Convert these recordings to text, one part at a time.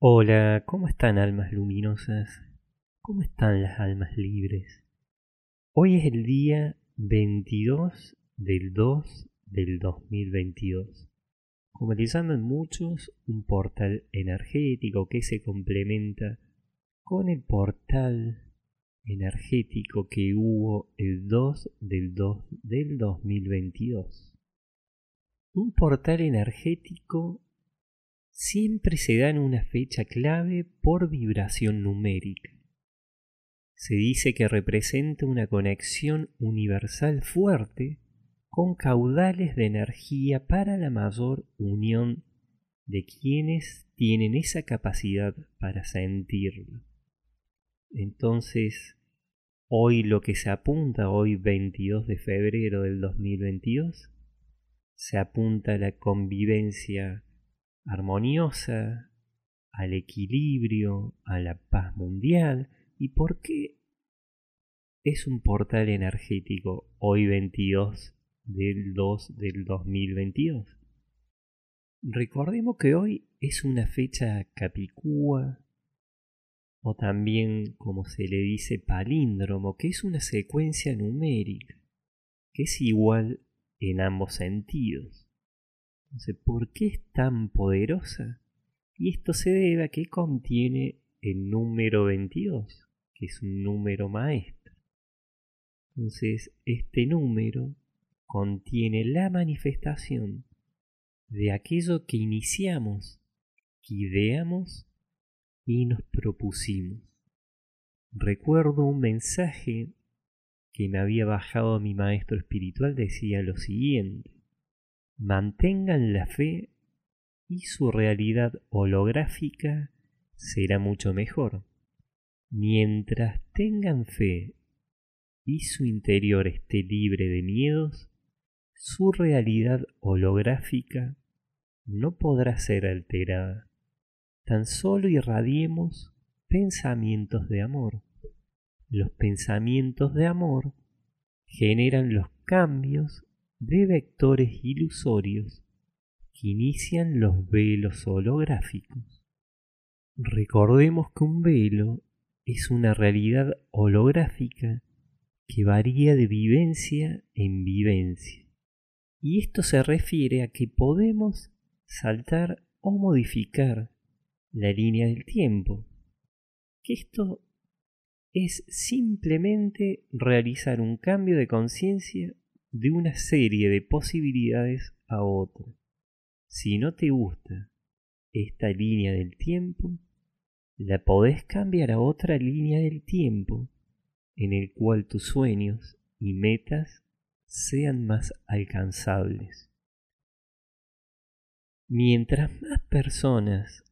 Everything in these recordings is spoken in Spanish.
Hola, ¿cómo están almas luminosas? ¿Cómo están las almas libres? Hoy es el día 22 del 2 del 2022. Como le llaman muchos, un portal energético que se complementa con el portal energético que hubo el 2 del 2 del 2022. Un portal energético siempre se da en una fecha clave por vibración numérica. Se dice que representa una conexión universal fuerte con caudales de energía para la mayor unión de quienes tienen esa capacidad para sentirlo. Entonces, hoy lo que se apunta, hoy 22 de febrero del 2022, se apunta a la convivencia armoniosa, al equilibrio, a la paz mundial. ¿Y por qué es un portal energético hoy 22 del 2 del 2022? Recordemos que hoy es una fecha capicúa o también como se le dice palíndromo, que es una secuencia numérica, que es igual en ambos sentidos. Entonces, ¿por qué es tan poderosa? Y esto se debe a que contiene el número 22, que es un número maestro. Entonces, este número contiene la manifestación de aquello que iniciamos, que ideamos y nos propusimos. Recuerdo un mensaje que me había bajado mi maestro espiritual, decía lo siguiente mantengan la fe y su realidad holográfica será mucho mejor. Mientras tengan fe y su interior esté libre de miedos, su realidad holográfica no podrá ser alterada. Tan solo irradiemos pensamientos de amor. Los pensamientos de amor generan los cambios de vectores ilusorios que inician los velos holográficos. Recordemos que un velo es una realidad holográfica que varía de vivencia en vivencia. Y esto se refiere a que podemos saltar o modificar la línea del tiempo. Que esto es simplemente realizar un cambio de conciencia de una serie de posibilidades a otra. Si no te gusta esta línea del tiempo, la podés cambiar a otra línea del tiempo en el cual tus sueños y metas sean más alcanzables. Mientras más personas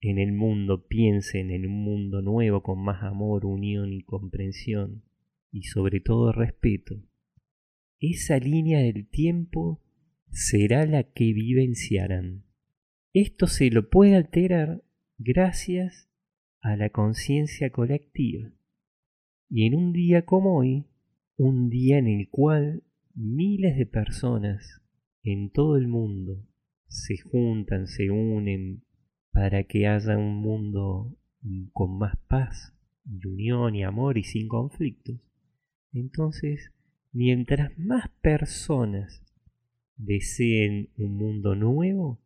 en el mundo piensen en un mundo nuevo con más amor, unión y comprensión, y sobre todo respeto, esa línea del tiempo será la que vivenciarán. Esto se lo puede alterar gracias a la conciencia colectiva. Y en un día como hoy, un día en el cual miles de personas en todo el mundo se juntan, se unen para que haya un mundo con más paz y unión y amor y sin conflictos, entonces Mientras más personas deseen un mundo nuevo,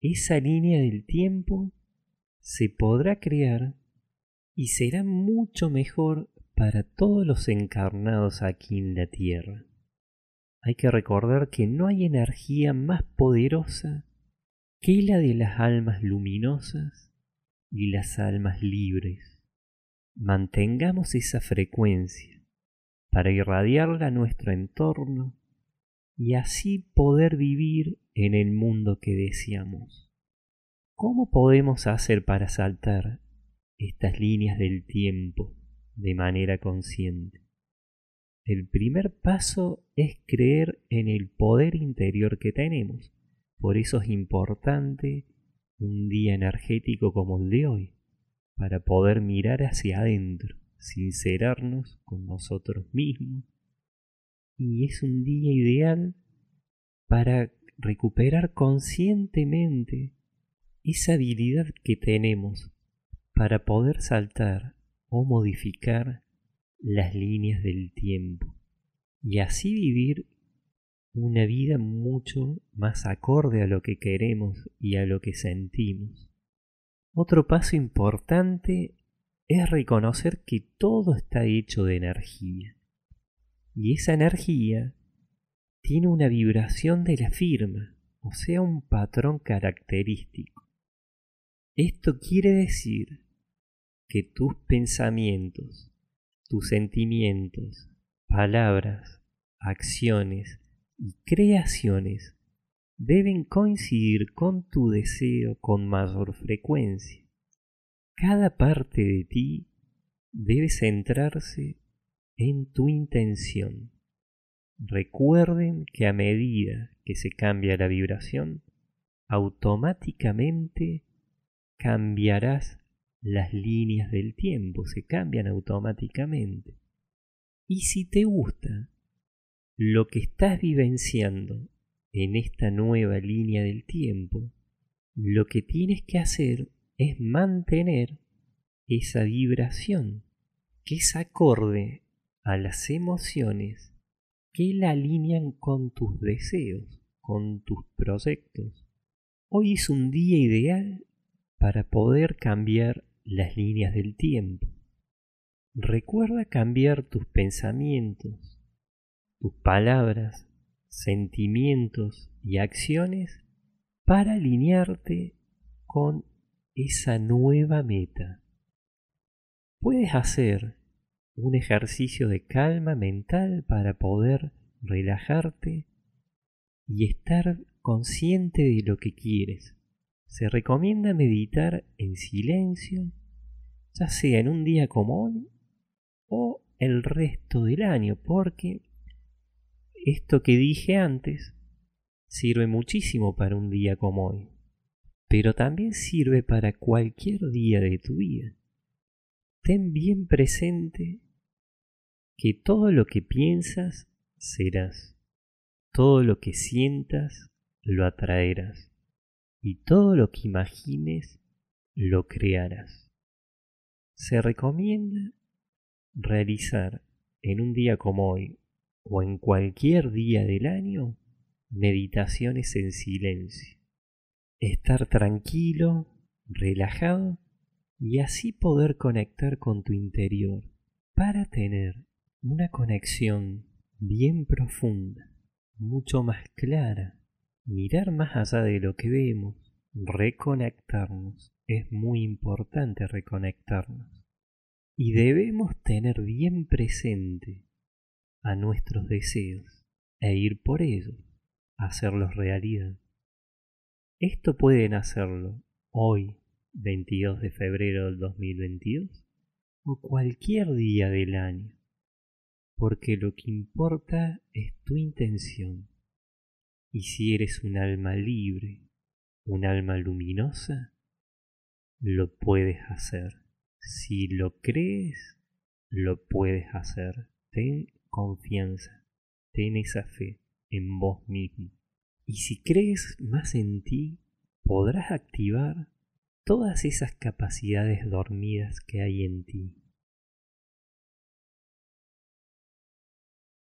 esa línea del tiempo se podrá crear y será mucho mejor para todos los encarnados aquí en la Tierra. Hay que recordar que no hay energía más poderosa que la de las almas luminosas y las almas libres. Mantengamos esa frecuencia para irradiarla a nuestro entorno y así poder vivir en el mundo que deseamos. ¿Cómo podemos hacer para saltar estas líneas del tiempo de manera consciente? El primer paso es creer en el poder interior que tenemos. Por eso es importante un día energético como el de hoy, para poder mirar hacia adentro sincerarnos con nosotros mismos. Y es un día ideal para recuperar conscientemente esa habilidad que tenemos para poder saltar o modificar las líneas del tiempo y así vivir una vida mucho más acorde a lo que queremos y a lo que sentimos. Otro paso importante es reconocer que todo está hecho de energía y esa energía tiene una vibración de la firma, o sea, un patrón característico. Esto quiere decir que tus pensamientos, tus sentimientos, palabras, acciones y creaciones deben coincidir con tu deseo con mayor frecuencia. Cada parte de ti debe centrarse en tu intención. Recuerden que a medida que se cambia la vibración, automáticamente cambiarás las líneas del tiempo, se cambian automáticamente. Y si te gusta lo que estás vivenciando en esta nueva línea del tiempo, lo que tienes que hacer es mantener esa vibración que es acorde a las emociones que la alinean con tus deseos, con tus proyectos. Hoy es un día ideal para poder cambiar las líneas del tiempo. Recuerda cambiar tus pensamientos, tus palabras, sentimientos y acciones para alinearte con esa nueva meta. Puedes hacer un ejercicio de calma mental para poder relajarte y estar consciente de lo que quieres. Se recomienda meditar en silencio, ya sea en un día como hoy o el resto del año, porque esto que dije antes sirve muchísimo para un día como hoy, pero también sirve para cualquier día de tu vida. Ten bien presente que todo lo que piensas serás, todo lo que sientas lo atraerás, y todo lo que imagines lo crearás. Se recomienda realizar en un día como hoy o en cualquier día del año meditaciones en silencio. Estar tranquilo, relajado y así poder conectar con tu interior para tener una conexión bien profunda, mucho más clara, mirar más allá de lo que vemos, reconectarnos. Es muy importante reconectarnos. Y debemos tener bien presente a nuestros deseos e ir por ellos, hacerlos realidad. Esto pueden hacerlo hoy, 22 de febrero del 2022, o cualquier día del año porque lo que importa es tu intención. Y si eres un alma libre, un alma luminosa, lo puedes hacer. Si lo crees, lo puedes hacer. Ten confianza, ten esa fe en vos mismo. Y si crees más en ti, podrás activar todas esas capacidades dormidas que hay en ti